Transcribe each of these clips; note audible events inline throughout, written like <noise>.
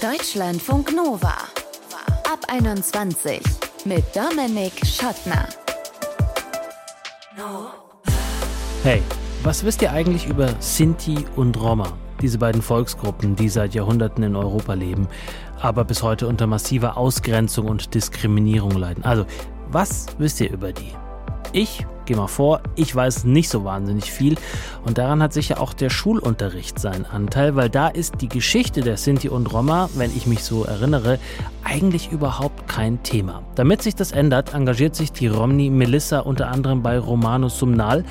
Deutschlandfunk Nova. Ab 21 mit Dominik Schottner. Hey, was wisst ihr eigentlich über Sinti und Roma? Diese beiden Volksgruppen, die seit Jahrhunderten in Europa leben, aber bis heute unter massiver Ausgrenzung und Diskriminierung leiden. Also, was wisst ihr über die? Ich gehe mal vor, ich weiß nicht so wahnsinnig viel und daran hat sicher auch der Schulunterricht seinen Anteil, weil da ist die Geschichte der Sinti und Roma, wenn ich mich so erinnere, eigentlich überhaupt kein Thema. Damit sich das ändert, engagiert sich die Romni Melissa unter anderem bei Romano Sumnal.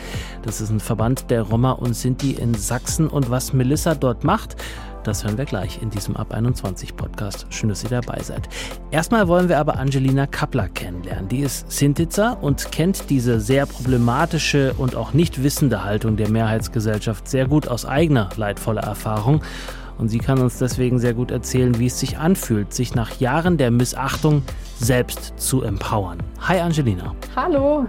Das ist ein Verband der Roma und Sinti in Sachsen und was Melissa dort macht, das hören wir gleich in diesem Ab 21 Podcast. Schön, dass ihr dabei seid. Erstmal wollen wir aber Angelina Kappler kennenlernen. Die ist Sintitzer und kennt diese sehr problematische und auch nicht wissende Haltung der Mehrheitsgesellschaft sehr gut aus eigener leidvoller Erfahrung. Und sie kann uns deswegen sehr gut erzählen, wie es sich anfühlt, sich nach Jahren der Missachtung selbst zu empowern. Hi Angelina. Hallo.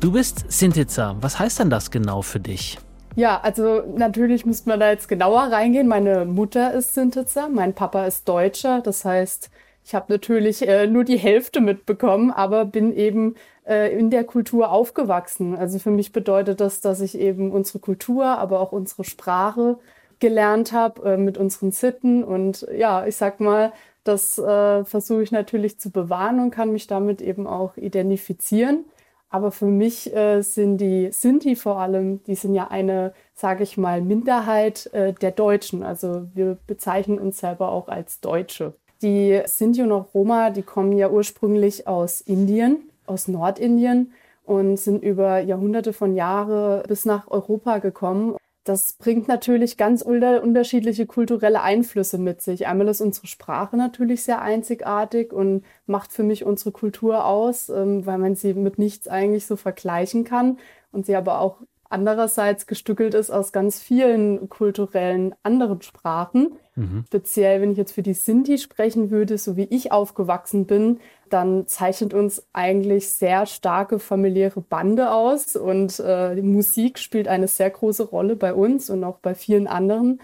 Du bist Sintitzer. Was heißt denn das genau für dich? Ja, also natürlich müsste man da jetzt genauer reingehen. Meine Mutter ist Sintitzer, mein Papa ist Deutscher. Das heißt, ich habe natürlich äh, nur die Hälfte mitbekommen, aber bin eben äh, in der Kultur aufgewachsen. Also für mich bedeutet das, dass ich eben unsere Kultur, aber auch unsere Sprache gelernt habe äh, mit unseren Sitten. Und ja, ich sag mal, das äh, versuche ich natürlich zu bewahren und kann mich damit eben auch identifizieren. Aber für mich äh, sind die Sinti vor allem, die sind ja eine, sage ich mal, Minderheit äh, der Deutschen. Also wir bezeichnen uns selber auch als Deutsche. Die Sinti und auch Roma, die kommen ja ursprünglich aus Indien, aus Nordindien und sind über Jahrhunderte von Jahren bis nach Europa gekommen. Das bringt natürlich ganz unterschiedliche kulturelle Einflüsse mit sich. Einmal ist unsere Sprache natürlich sehr einzigartig und macht für mich unsere Kultur aus, ähm, weil man sie mit nichts eigentlich so vergleichen kann und sie aber auch andererseits gestückelt ist aus ganz vielen kulturellen anderen Sprachen. Mhm. Speziell, wenn ich jetzt für die Sinti sprechen würde, so wie ich aufgewachsen bin, dann zeichnet uns eigentlich sehr starke familiäre Bande aus und äh, die Musik spielt eine sehr große Rolle bei uns und auch bei vielen anderen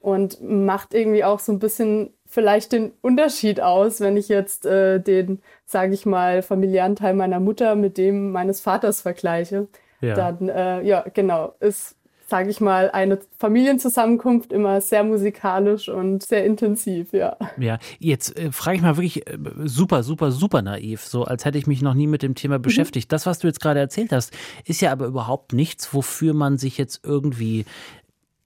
und macht irgendwie auch so ein bisschen vielleicht den Unterschied aus, wenn ich jetzt äh, den, sage ich mal, familiären Teil meiner Mutter mit dem meines Vaters vergleiche ja. dann, äh, ja, genau, ist, sage ich mal, eine Familienzusammenkunft immer sehr musikalisch und sehr intensiv, ja. Ja, jetzt äh, frage ich mal wirklich äh, super, super, super naiv, so als hätte ich mich noch nie mit dem Thema mhm. beschäftigt. Mhm. Das, was du jetzt gerade erzählt hast, ist ja aber überhaupt nichts, wofür man sich jetzt irgendwie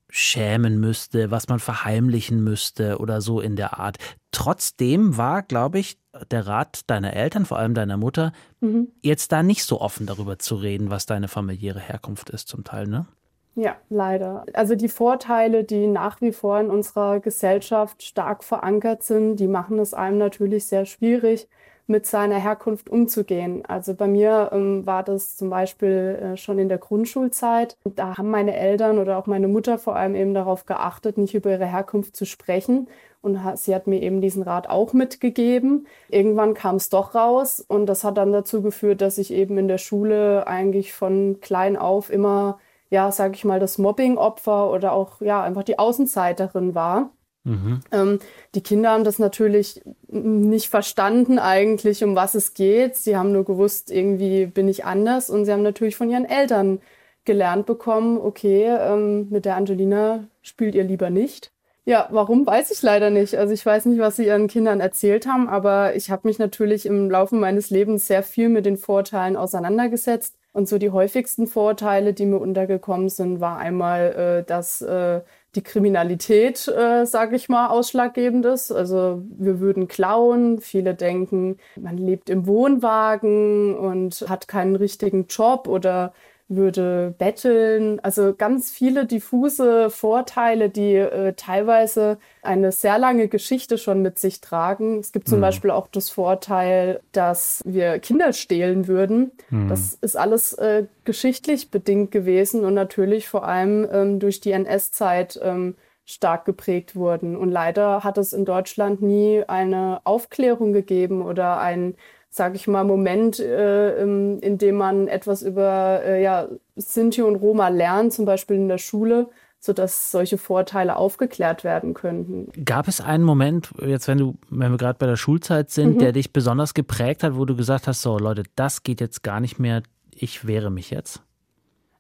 schämen müsste, was man verheimlichen müsste oder so in der Art. Trotzdem war, glaube ich, der Rat deiner Eltern, vor allem deiner Mutter, mhm. jetzt da nicht so offen darüber zu reden, was deine familiäre Herkunft ist zum Teil, ne? Ja, leider. Also die Vorteile, die nach wie vor in unserer Gesellschaft stark verankert sind, die machen es einem natürlich sehr schwierig, mit seiner Herkunft umzugehen. Also bei mir ähm, war das zum Beispiel äh, schon in der Grundschulzeit. Da haben meine Eltern oder auch meine Mutter vor allem eben darauf geachtet, nicht über ihre Herkunft zu sprechen. Und sie hat mir eben diesen Rat auch mitgegeben. Irgendwann kam es doch raus und das hat dann dazu geführt, dass ich eben in der Schule eigentlich von klein auf immer, ja, sag ich mal, das Mobbing-Opfer oder auch, ja, einfach die Außenseiterin war. Mhm. Ähm, die Kinder haben das natürlich nicht verstanden eigentlich, um was es geht. Sie haben nur gewusst, irgendwie bin ich anders und sie haben natürlich von ihren Eltern gelernt bekommen, okay, ähm, mit der Angelina spielt ihr lieber nicht. Ja, warum weiß ich leider nicht. Also ich weiß nicht, was sie ihren Kindern erzählt haben, aber ich habe mich natürlich im Laufe meines Lebens sehr viel mit den Vorteilen auseinandergesetzt. Und so die häufigsten Vorteile, die mir untergekommen sind, war einmal, äh, dass äh, die Kriminalität, äh, sage ich mal, ausschlaggebend ist. Also wir würden klauen. Viele denken, man lebt im Wohnwagen und hat keinen richtigen Job oder würde betteln. Also ganz viele diffuse Vorteile, die äh, teilweise eine sehr lange Geschichte schon mit sich tragen. Es gibt zum mhm. Beispiel auch das Vorteil, dass wir Kinder stehlen würden. Mhm. Das ist alles äh, geschichtlich bedingt gewesen und natürlich vor allem ähm, durch die NS-Zeit ähm, stark geprägt wurden. Und leider hat es in Deutschland nie eine Aufklärung gegeben oder ein sage ich mal, Moment, äh, in dem man etwas über äh, ja, Sinti und Roma lernt, zum Beispiel in der Schule, sodass solche Vorteile aufgeklärt werden könnten. Gab es einen Moment, jetzt wenn du, wenn wir gerade bei der Schulzeit sind, mhm. der dich besonders geprägt hat, wo du gesagt hast, so Leute, das geht jetzt gar nicht mehr, ich wehre mich jetzt?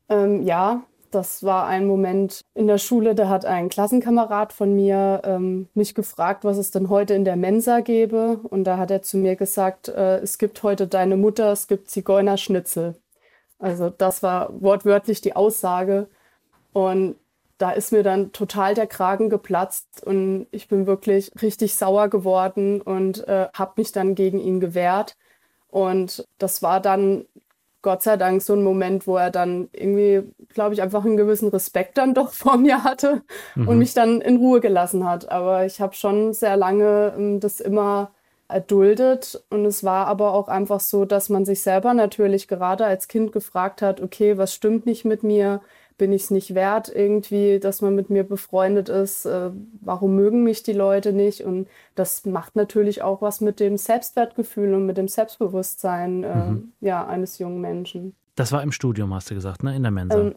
Ähm, ja, das war ein Moment in der Schule, da hat ein Klassenkamerad von mir ähm, mich gefragt, was es denn heute in der Mensa gäbe. Und da hat er zu mir gesagt, äh, es gibt heute deine Mutter, es gibt Zigeunerschnitzel. Also das war wortwörtlich die Aussage. Und da ist mir dann total der Kragen geplatzt und ich bin wirklich richtig sauer geworden und äh, habe mich dann gegen ihn gewehrt. Und das war dann Gott sei Dank so ein Moment, wo er dann irgendwie, glaube ich, einfach einen gewissen Respekt dann doch <laughs> vor mir hatte mhm. und mich dann in Ruhe gelassen hat. Aber ich habe schon sehr lange ähm, das immer erduldet und es war aber auch einfach so, dass man sich selber natürlich gerade als Kind gefragt hat, okay, was stimmt nicht mit mir? Bin ich es nicht wert irgendwie, dass man mit mir befreundet ist? Äh, warum mögen mich die Leute nicht? Und das macht natürlich auch was mit dem Selbstwertgefühl und mit dem Selbstbewusstsein äh, mhm. ja, eines jungen Menschen. Das war im Studium, hast du gesagt, ne? In der Mensa. Ähm,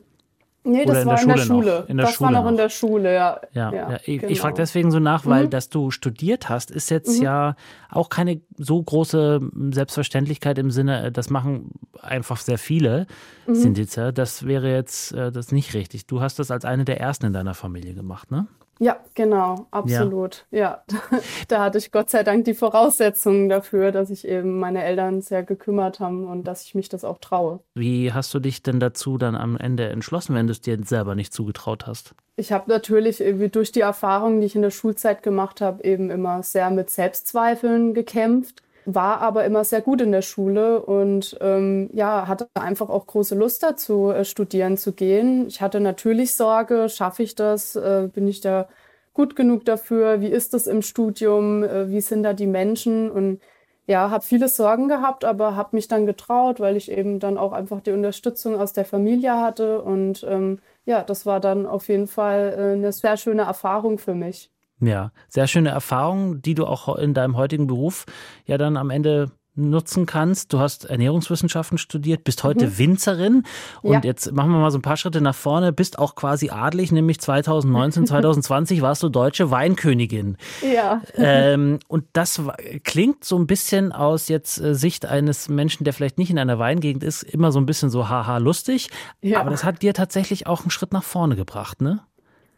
Nee, das in war in der Schule. In der das Schule war noch, in der Schule, ja. Ja, ja, ja. Ich, genau. ich frage deswegen so nach, weil mhm. dass du studiert hast, ist jetzt mhm. ja auch keine so große Selbstverständlichkeit im Sinne, das machen einfach sehr viele mhm. Sinditzer. Das wäre jetzt äh, das nicht richtig. Du hast das als eine der ersten in deiner Familie gemacht, ne? Ja, genau, absolut. Ja. ja. <laughs> da hatte ich Gott sei Dank die Voraussetzungen dafür, dass sich eben meine Eltern sehr gekümmert haben und dass ich mich das auch traue. Wie hast du dich denn dazu dann am Ende entschlossen, wenn du es dir selber nicht zugetraut hast? Ich habe natürlich irgendwie durch die Erfahrungen, die ich in der Schulzeit gemacht habe, eben immer sehr mit Selbstzweifeln gekämpft war aber immer sehr gut in der Schule und ähm, ja, hatte einfach auch große Lust dazu, äh, studieren zu gehen. Ich hatte natürlich Sorge, schaffe ich das? Äh, bin ich da gut genug dafür? Wie ist das im Studium? Äh, wie sind da die Menschen? Und ja, habe viele Sorgen gehabt, aber habe mich dann getraut, weil ich eben dann auch einfach die Unterstützung aus der Familie hatte. Und ähm, ja, das war dann auf jeden Fall äh, eine sehr schöne Erfahrung für mich. Ja, sehr schöne Erfahrung, die du auch in deinem heutigen Beruf ja dann am Ende nutzen kannst. Du hast Ernährungswissenschaften studiert, bist heute mhm. Winzerin und ja. jetzt machen wir mal so ein paar Schritte nach vorne, bist auch quasi adlig, nämlich 2019, 2020 <laughs> warst du deutsche Weinkönigin. Ja. Ähm, und das klingt so ein bisschen aus jetzt äh, Sicht eines Menschen, der vielleicht nicht in einer Weingegend ist, immer so ein bisschen so haha lustig, ja. aber das hat dir tatsächlich auch einen Schritt nach vorne gebracht, ne?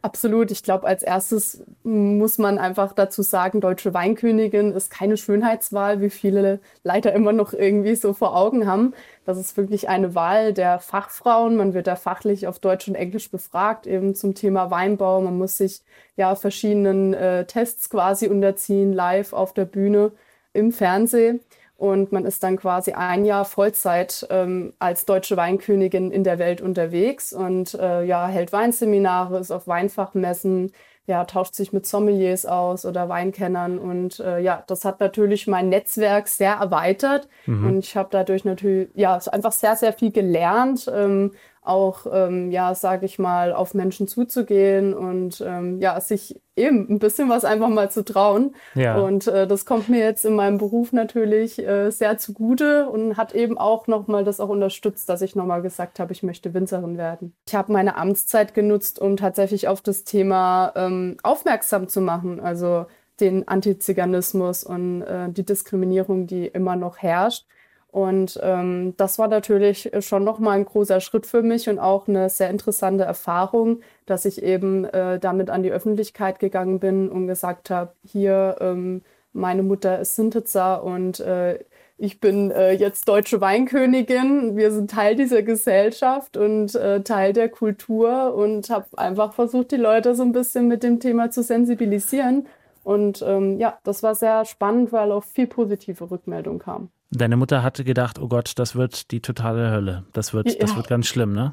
Absolut. Ich glaube, als erstes muss man einfach dazu sagen, deutsche Weinkönigin ist keine Schönheitswahl, wie viele leider immer noch irgendwie so vor Augen haben. Das ist wirklich eine Wahl der Fachfrauen. Man wird da fachlich auf Deutsch und Englisch befragt, eben zum Thema Weinbau. Man muss sich ja verschiedenen äh, Tests quasi unterziehen, live auf der Bühne, im Fernsehen. Und man ist dann quasi ein Jahr Vollzeit ähm, als deutsche Weinkönigin in der Welt unterwegs und äh, ja, hält Weinseminare, ist auf Weinfachmessen, ja, tauscht sich mit Sommeliers aus oder Weinkennern. Und äh, ja, das hat natürlich mein Netzwerk sehr erweitert. Mhm. Und ich habe dadurch natürlich, ja, einfach sehr, sehr viel gelernt. Ähm, auch, ähm, ja, sage ich mal, auf Menschen zuzugehen und ähm, ja, sich eben ein bisschen was einfach mal zu trauen. Ja. Und äh, das kommt mir jetzt in meinem Beruf natürlich äh, sehr zugute und hat eben auch nochmal das auch unterstützt, dass ich nochmal gesagt habe, ich möchte Winzerin werden. Ich habe meine Amtszeit genutzt, um tatsächlich auf das Thema ähm, aufmerksam zu machen, also den Antiziganismus und äh, die Diskriminierung, die immer noch herrscht. Und ähm, das war natürlich schon nochmal ein großer Schritt für mich und auch eine sehr interessante Erfahrung, dass ich eben äh, damit an die Öffentlichkeit gegangen bin und gesagt habe, hier, ähm, meine Mutter ist Sintitzer und äh, ich bin äh, jetzt deutsche Weinkönigin. Wir sind Teil dieser Gesellschaft und äh, Teil der Kultur und habe einfach versucht, die Leute so ein bisschen mit dem Thema zu sensibilisieren. Und ähm, ja, das war sehr spannend, weil auch viel positive Rückmeldung kam. Deine Mutter hatte gedacht, oh Gott, das wird die totale Hölle. Das wird, ja. das wird ganz schlimm, ne?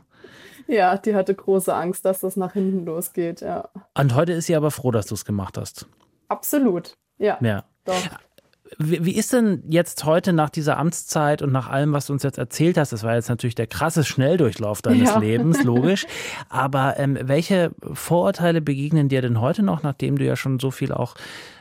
Ja, die hatte große Angst, dass das nach hinten losgeht, ja. Und heute ist sie aber froh, dass du es gemacht hast. Absolut, ja. Ja. Doch. Wie, wie, ist denn jetzt heute nach dieser Amtszeit und nach allem, was du uns jetzt erzählt hast? Das war jetzt natürlich der krasse Schnelldurchlauf deines ja. Lebens, <laughs> logisch. Aber ähm, welche Vorurteile begegnen dir denn heute noch, nachdem du ja schon so viel auch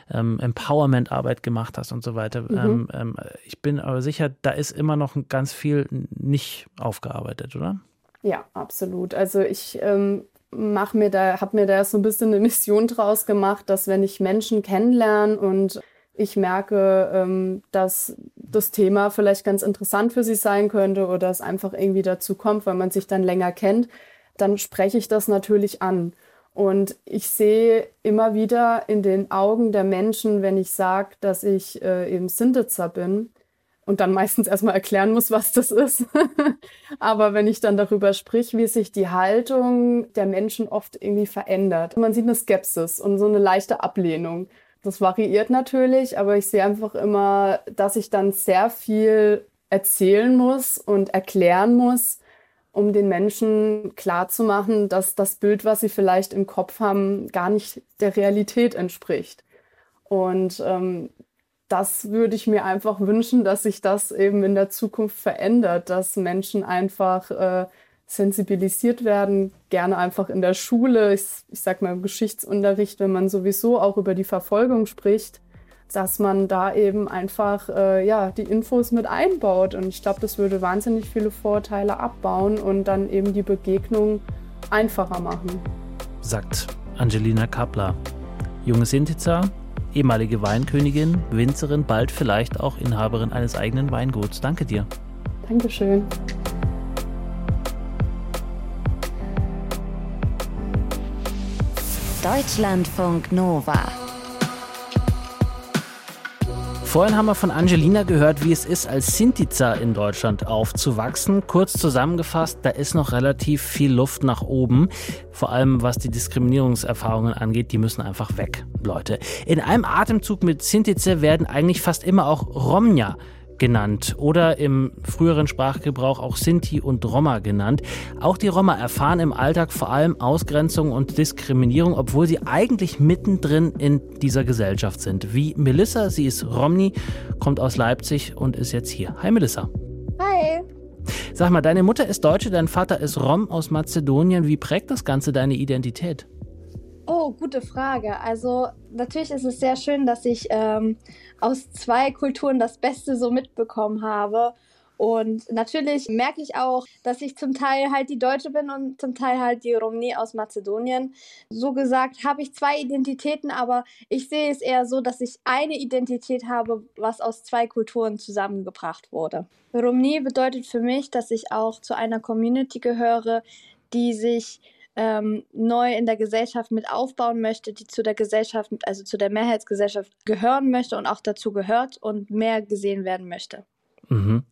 ähm, Empowerment-Arbeit gemacht hast und so weiter? Mhm. Ähm, ähm ich bin aber sicher, da ist immer noch ganz viel nicht aufgearbeitet, oder? Ja, absolut. Also ich ähm, mach mir da, habe mir da so ein bisschen eine Mission draus gemacht, dass wenn ich Menschen kennenlerne und ich merke, ähm, dass das Thema vielleicht ganz interessant für sie sein könnte oder es einfach irgendwie dazu kommt, weil man sich dann länger kennt, dann spreche ich das natürlich an. Und ich sehe immer wieder in den Augen der Menschen, wenn ich sage, dass ich äh, eben Sintitzer bin und dann <laughs> meistens erstmal erklären muss, was das ist. <laughs> Aber wenn ich dann darüber sprich, wie sich die Haltung der Menschen oft irgendwie verändert. Man sieht eine Skepsis und so eine leichte Ablehnung. Das variiert natürlich, aber ich sehe einfach immer, dass ich dann sehr viel erzählen muss und erklären muss, um den Menschen klarzumachen, dass das Bild, was sie vielleicht im Kopf haben, gar nicht der Realität entspricht. Und ähm, das würde ich mir einfach wünschen, dass sich das eben in der Zukunft verändert, dass Menschen einfach äh, sensibilisiert werden, gerne einfach in der Schule, ich, ich sag mal im Geschichtsunterricht, wenn man sowieso auch über die Verfolgung spricht, dass man da eben einfach äh, ja, die Infos mit einbaut. Und ich glaube, das würde wahnsinnig viele Vorteile abbauen und dann eben die Begegnung einfacher machen. Sagt Angelina Kapler. Junge Sintica, ehemalige Weinkönigin, Winzerin, bald vielleicht auch Inhaberin eines eigenen Weinguts. Danke dir. Dankeschön. Deutschlandfunk Nova Vorhin haben wir von Angelina gehört, wie es ist, als Sintica in Deutschland aufzuwachsen. Kurz zusammengefasst, da ist noch relativ viel Luft nach oben. Vor allem was die Diskriminierungserfahrungen angeht, die müssen einfach weg, Leute. In einem Atemzug mit Sintice werden eigentlich fast immer auch Romja genannt oder im früheren Sprachgebrauch auch Sinti und Roma genannt. Auch die Roma erfahren im Alltag vor allem Ausgrenzung und Diskriminierung, obwohl sie eigentlich mittendrin in dieser Gesellschaft sind. Wie Melissa, sie ist Romni, kommt aus Leipzig und ist jetzt hier. Hi Melissa. Hi. Sag mal, deine Mutter ist Deutsche, dein Vater ist Rom aus Mazedonien. Wie prägt das Ganze deine Identität? Oh, gute Frage. Also natürlich ist es sehr schön, dass ich ähm, aus zwei Kulturen das Beste so mitbekommen habe. Und natürlich merke ich auch, dass ich zum Teil halt die Deutsche bin und zum Teil halt die Romni aus Mazedonien. So gesagt habe ich zwei Identitäten, aber ich sehe es eher so, dass ich eine Identität habe, was aus zwei Kulturen zusammengebracht wurde. Romni bedeutet für mich, dass ich auch zu einer Community gehöre, die sich ähm, neu in der Gesellschaft mit aufbauen möchte, die zu der Gesellschaft, also zu der Mehrheitsgesellschaft gehören möchte und auch dazu gehört und mehr gesehen werden möchte. Mhm.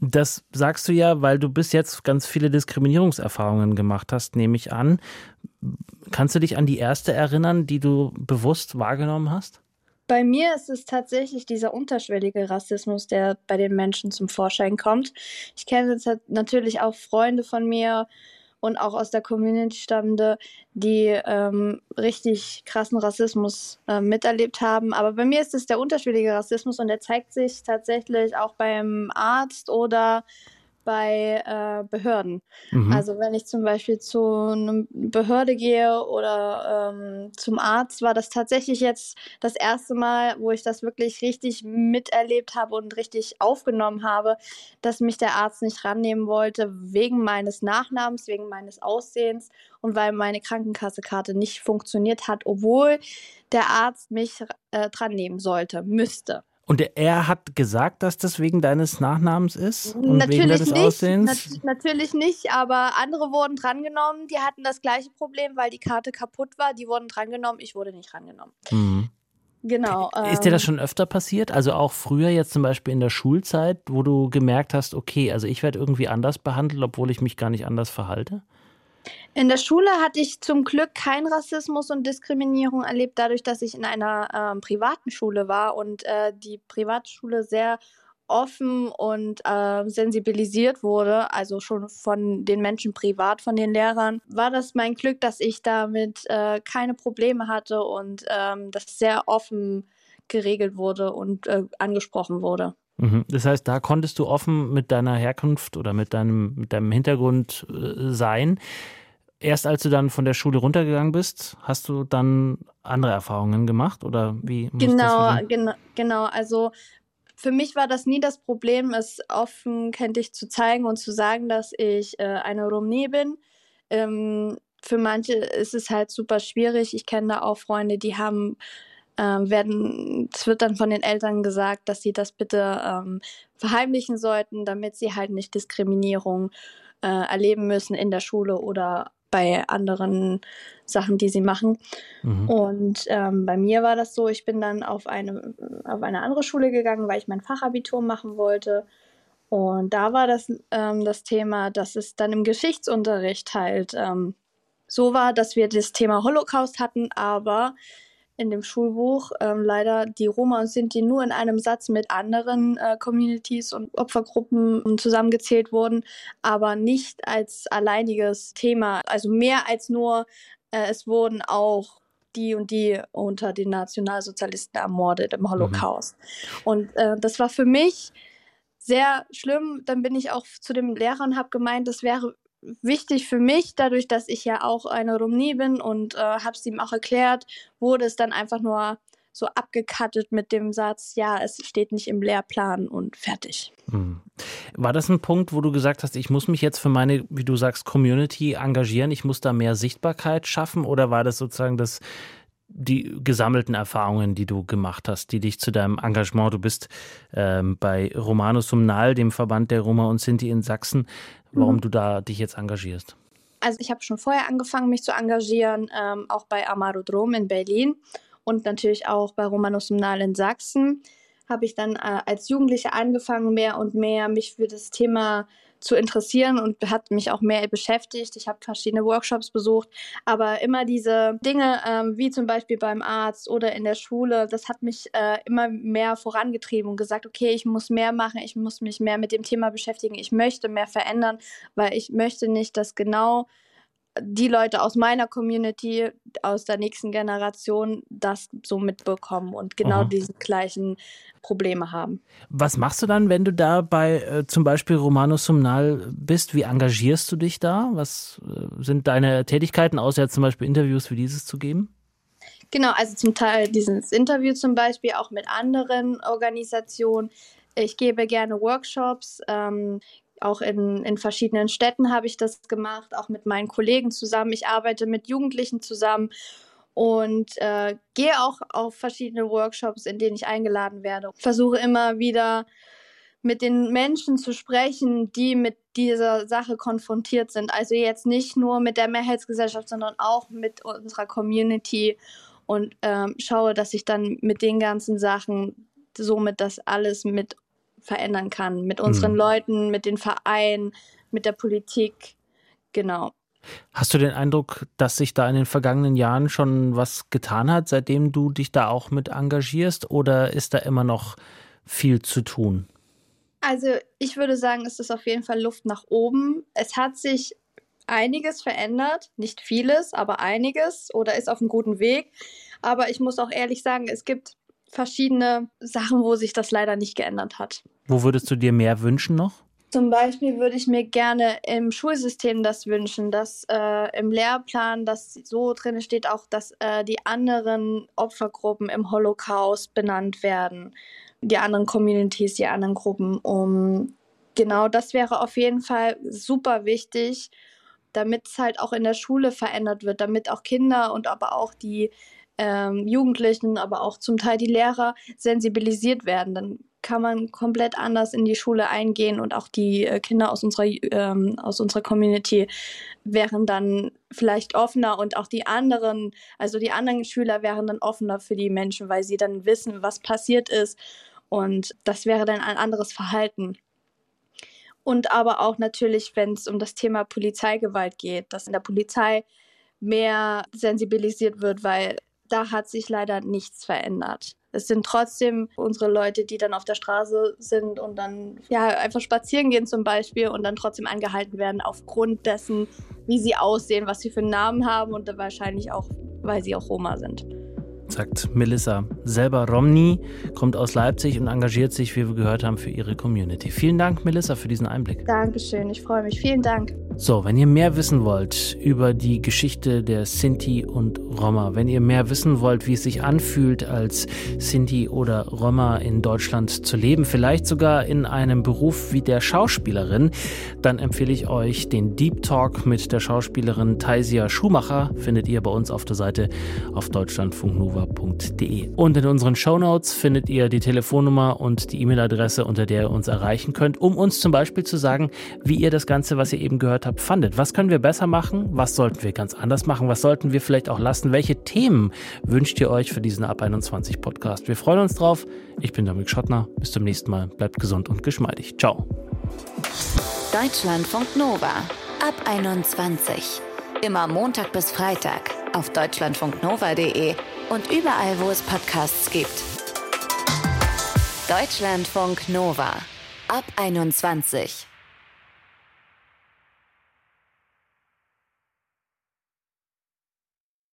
Das sagst du ja, weil du bis jetzt ganz viele Diskriminierungserfahrungen gemacht hast, nehme ich an. Kannst du dich an die erste erinnern, die du bewusst wahrgenommen hast? Bei mir ist es tatsächlich dieser unterschwellige Rassismus, der bei den Menschen zum Vorschein kommt. Ich kenne natürlich auch Freunde von mir, und auch aus der Community stammende, die ähm, richtig krassen Rassismus äh, miterlebt haben. Aber bei mir ist es der unterschiedliche Rassismus und der zeigt sich tatsächlich auch beim Arzt oder bei äh, Behörden. Mhm. Also wenn ich zum Beispiel zu einer Behörde gehe oder ähm, zum Arzt, war das tatsächlich jetzt das erste Mal, wo ich das wirklich richtig miterlebt habe und richtig aufgenommen habe, dass mich der Arzt nicht rannehmen wollte wegen meines Nachnamens, wegen meines Aussehens und weil meine Krankenkassekarte nicht funktioniert hat, obwohl der Arzt mich äh, dran nehmen sollte, müsste. Und er hat gesagt, dass das wegen deines Nachnamens ist? Und natürlich wegen deines nicht, Aussehens? Nat natürlich nicht, aber andere wurden drangenommen, die hatten das gleiche Problem, weil die Karte kaputt war. Die wurden drangenommen, ich wurde nicht drangenommen. Mhm. Genau. Ist dir das ähm, schon öfter passiert? Also auch früher jetzt zum Beispiel in der Schulzeit, wo du gemerkt hast, okay, also ich werde irgendwie anders behandelt, obwohl ich mich gar nicht anders verhalte? In der Schule hatte ich zum Glück keinen Rassismus und Diskriminierung erlebt, dadurch, dass ich in einer ähm, privaten Schule war und äh, die Privatschule sehr offen und äh, sensibilisiert wurde, also schon von den Menschen privat, von den Lehrern, war das mein Glück, dass ich damit äh, keine Probleme hatte und ähm, das sehr offen geregelt wurde und äh, angesprochen wurde. Mhm. Das heißt, da konntest du offen mit deiner Herkunft oder mit deinem, mit deinem Hintergrund äh, sein erst als du dann von der Schule runtergegangen bist, hast du dann andere Erfahrungen gemacht oder wie? Genau, genau, genau. Also für mich war das nie das Problem, es offen kenntlich zu zeigen und zu sagen, dass ich äh, eine Romney bin. Ähm, für manche ist es halt super schwierig. Ich kenne da auch Freunde, die haben werden, es wird dann von den Eltern gesagt, dass sie das bitte ähm, verheimlichen sollten, damit sie halt nicht Diskriminierung äh, erleben müssen in der Schule oder bei anderen Sachen, die sie machen. Mhm. Und ähm, bei mir war das so, ich bin dann auf eine, auf eine andere Schule gegangen, weil ich mein Fachabitur machen wollte. Und da war das ähm, das Thema, dass es dann im Geschichtsunterricht halt ähm, so war, dass wir das Thema Holocaust hatten, aber in dem Schulbuch ähm, leider die Roma und Sinti nur in einem Satz mit anderen äh, Communities und Opfergruppen zusammengezählt wurden, aber nicht als alleiniges Thema. Also mehr als nur, äh, es wurden auch die und die unter den Nationalsozialisten ermordet im Holocaust. Mhm. Und äh, das war für mich sehr schlimm. Dann bin ich auch zu dem Lehrer und habe gemeint, das wäre wichtig für mich, dadurch, dass ich ja auch eine Romni bin und äh, habe es ihm auch erklärt, wurde es dann einfach nur so abgekattet mit dem Satz, ja, es steht nicht im Lehrplan und fertig. Hm. War das ein Punkt, wo du gesagt hast, ich muss mich jetzt für meine, wie du sagst, Community engagieren, ich muss da mehr Sichtbarkeit schaffen oder war das sozusagen das die gesammelten Erfahrungen, die du gemacht hast, die dich zu deinem Engagement, du bist ähm, bei Romanus Sumnal, dem Verband der Roma und Sinti in Sachsen, warum mhm. du da dich jetzt engagierst. Also ich habe schon vorher angefangen, mich zu engagieren, ähm, auch bei Amarudrom in Berlin und natürlich auch bei Romanus Sumnal in Sachsen. Habe ich dann äh, als Jugendliche angefangen, mehr und mehr mich für das Thema zu interessieren und hat mich auch mehr beschäftigt. Ich habe verschiedene Workshops besucht, aber immer diese Dinge, ähm, wie zum Beispiel beim Arzt oder in der Schule, das hat mich äh, immer mehr vorangetrieben und gesagt, okay, ich muss mehr machen, ich muss mich mehr mit dem Thema beschäftigen, ich möchte mehr verändern, weil ich möchte nicht, dass genau die Leute aus meiner Community, aus der nächsten Generation, das so mitbekommen und genau Aha. diese gleichen Probleme haben. Was machst du dann, wenn du da bei äh, zum Beispiel Romano Sumnal bist? Wie engagierst du dich da? Was äh, sind deine Tätigkeiten, außer jetzt zum Beispiel Interviews wie dieses zu geben? Genau, also zum Teil dieses Interview zum Beispiel auch mit anderen Organisationen. Ich gebe gerne Workshops, ähm, auch in, in verschiedenen Städten habe ich das gemacht, auch mit meinen Kollegen zusammen. Ich arbeite mit Jugendlichen zusammen und äh, gehe auch auf verschiedene Workshops, in denen ich eingeladen werde. Versuche immer wieder mit den Menschen zu sprechen, die mit dieser Sache konfrontiert sind. Also jetzt nicht nur mit der Mehrheitsgesellschaft, sondern auch mit unserer Community und ähm, schaue, dass ich dann mit den ganzen Sachen somit das alles mit verändern kann. Mit unseren mhm. Leuten, mit den Vereinen, mit der Politik. Genau. Hast du den Eindruck, dass sich da in den vergangenen Jahren schon was getan hat, seitdem du dich da auch mit engagierst? Oder ist da immer noch viel zu tun? Also ich würde sagen, es ist auf jeden Fall Luft nach oben. Es hat sich einiges verändert, nicht vieles, aber einiges oder ist auf einem guten Weg. Aber ich muss auch ehrlich sagen, es gibt verschiedene Sachen, wo sich das leider nicht geändert hat. Wo würdest du dir mehr wünschen noch? Zum Beispiel würde ich mir gerne im Schulsystem das wünschen, dass äh, im Lehrplan das so drin steht, auch dass äh, die anderen Opfergruppen im Holocaust benannt werden, die anderen Communities, die anderen Gruppen. Um, genau, das wäre auf jeden Fall super wichtig, damit es halt auch in der Schule verändert wird, damit auch Kinder und aber auch die ähm, Jugendlichen, aber auch zum Teil die Lehrer sensibilisiert werden. Dann kann man komplett anders in die Schule eingehen und auch die äh, Kinder aus unserer, ähm, aus unserer Community wären dann vielleicht offener und auch die anderen, also die anderen Schüler wären dann offener für die Menschen, weil sie dann wissen, was passiert ist und das wäre dann ein anderes Verhalten. Und aber auch natürlich, wenn es um das Thema Polizeigewalt geht, dass in der Polizei mehr sensibilisiert wird, weil da hat sich leider nichts verändert. Es sind trotzdem unsere Leute, die dann auf der Straße sind und dann ja einfach spazieren gehen zum Beispiel und dann trotzdem angehalten werden aufgrund dessen, wie sie aussehen, was sie für einen Namen haben und wahrscheinlich auch, weil sie auch Roma sind. sagt Melissa. Selber Romney, kommt aus Leipzig und engagiert sich, wie wir gehört haben, für ihre Community. Vielen Dank, Melissa, für diesen Einblick. Dankeschön, ich freue mich. Vielen Dank. So, wenn ihr mehr wissen wollt über die Geschichte der Sinti und Roma, wenn ihr mehr wissen wollt, wie es sich anfühlt, als Sinti oder Roma in Deutschland zu leben, vielleicht sogar in einem Beruf wie der Schauspielerin, dann empfehle ich euch den Deep Talk mit der Schauspielerin Taisia Schumacher, findet ihr bei uns auf der Seite auf deutschlandfunknova.de. Und in unseren Shownotes findet ihr die Telefonnummer und die E-Mail-Adresse, unter der ihr uns erreichen könnt, um uns zum Beispiel zu sagen, wie ihr das Ganze, was ihr eben gehört habt, habt, fandet. Was können wir besser machen? Was sollten wir ganz anders machen? Was sollten wir vielleicht auch lassen? Welche Themen wünscht ihr euch für diesen Ab 21 Podcast? Wir freuen uns drauf. Ich bin Dominik Schottner. Bis zum nächsten Mal. Bleibt gesund und geschmeidig. Ciao. Deutschlandfunk Nova. Ab 21. Immer Montag bis Freitag auf deutschlandfunknova.de und überall, wo es Podcasts gibt. Deutschlandfunk Nova. Ab 21.